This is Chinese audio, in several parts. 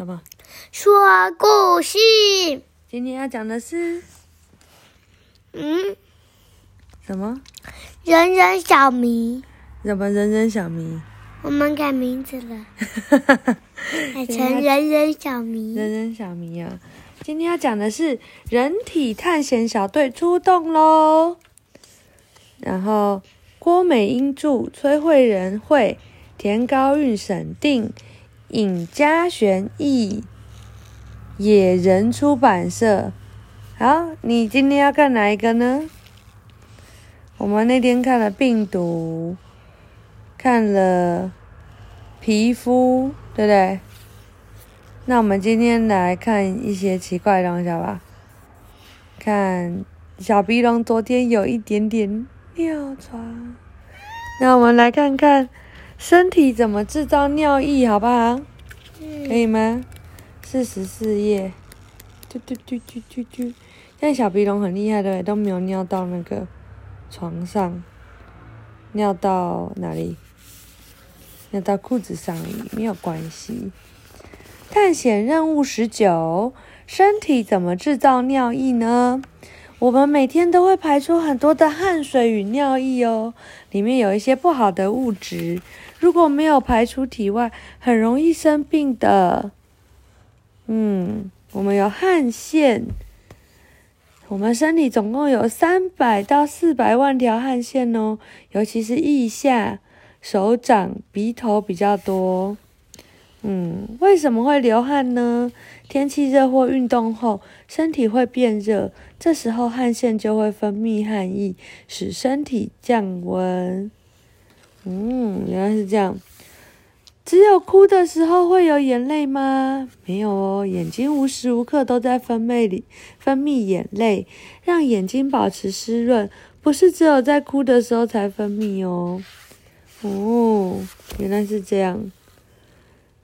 什么？说故事。今天要讲的是嗯，什么？人人小迷，什么人人小迷？我们改名字了，改成人人小迷。人人小迷啊！今天要讲的是人体探险小队出动喽。然后郭美英著，崔慧仁绘，田高韵审定，尹嘉璇译，野人出版社。好，你今天要看哪一个呢？我们那天看了病毒，看了皮肤，对不对？那我们今天来看一些奇怪的东西，吧？看小鼻龙昨天有一点点尿床，那我们来看看身体怎么制造尿液，好不好？可嗯，以吗？四十四页，嘟嘟嘟嘟嘟嘟。现在小鼻龙很厉害的，都没有尿到那个床上，尿到哪里？尿到裤子上而已，没有关系。探险任务十九：身体怎么制造尿液呢？我们每天都会排出很多的汗水与尿液哦，里面有一些不好的物质，如果没有排出体外，很容易生病的。嗯，我们有汗腺，我们身体总共有三百到四百万条汗腺哦，尤其是腋下、手掌、鼻头比较多。嗯，为什么会流汗呢？天气热或运动后，身体会变热，这时候汗腺就会分泌汗液，使身体降温。嗯，原来是这样。只有哭的时候会有眼泪吗？没有哦，眼睛无时无刻都在分泌里分泌眼泪，让眼睛保持湿润。不是只有在哭的时候才分泌哦。哦，原来是这样。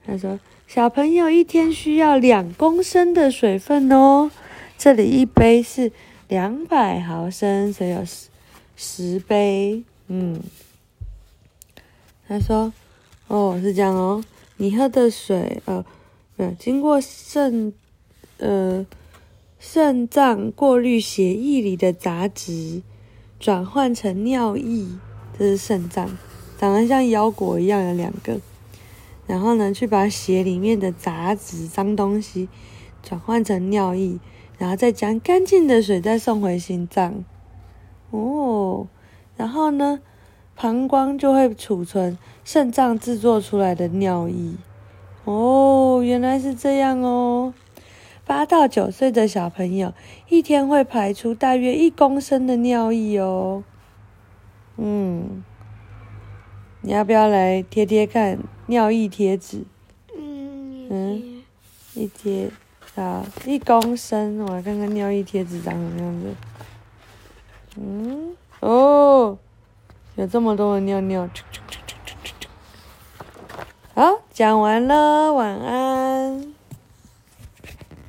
他说，小朋友一天需要两公升的水分哦。这里一杯是两百毫升，所以有十十杯。嗯，他说。哦，是这样哦。你喝的水，呃，没有经过肾，呃，肾脏过滤血液里的杂质，转换成尿液，这是肾脏，长得像腰果一样，有两个。然后呢，去把血里面的杂质、脏东西转换成尿液，然后再将干净的水再送回心脏。哦，然后呢？膀胱就会储存肾脏制作出来的尿液。哦，原来是这样哦。八到九岁的小朋友一天会排出大约一公升的尿液哦。嗯，你要不要来贴贴看尿液贴纸？嗯嗯一贴啊，一公升，我来看看尿液贴纸长什么样子。嗯，哦。有这么多的尿尿，好，讲完了，晚安。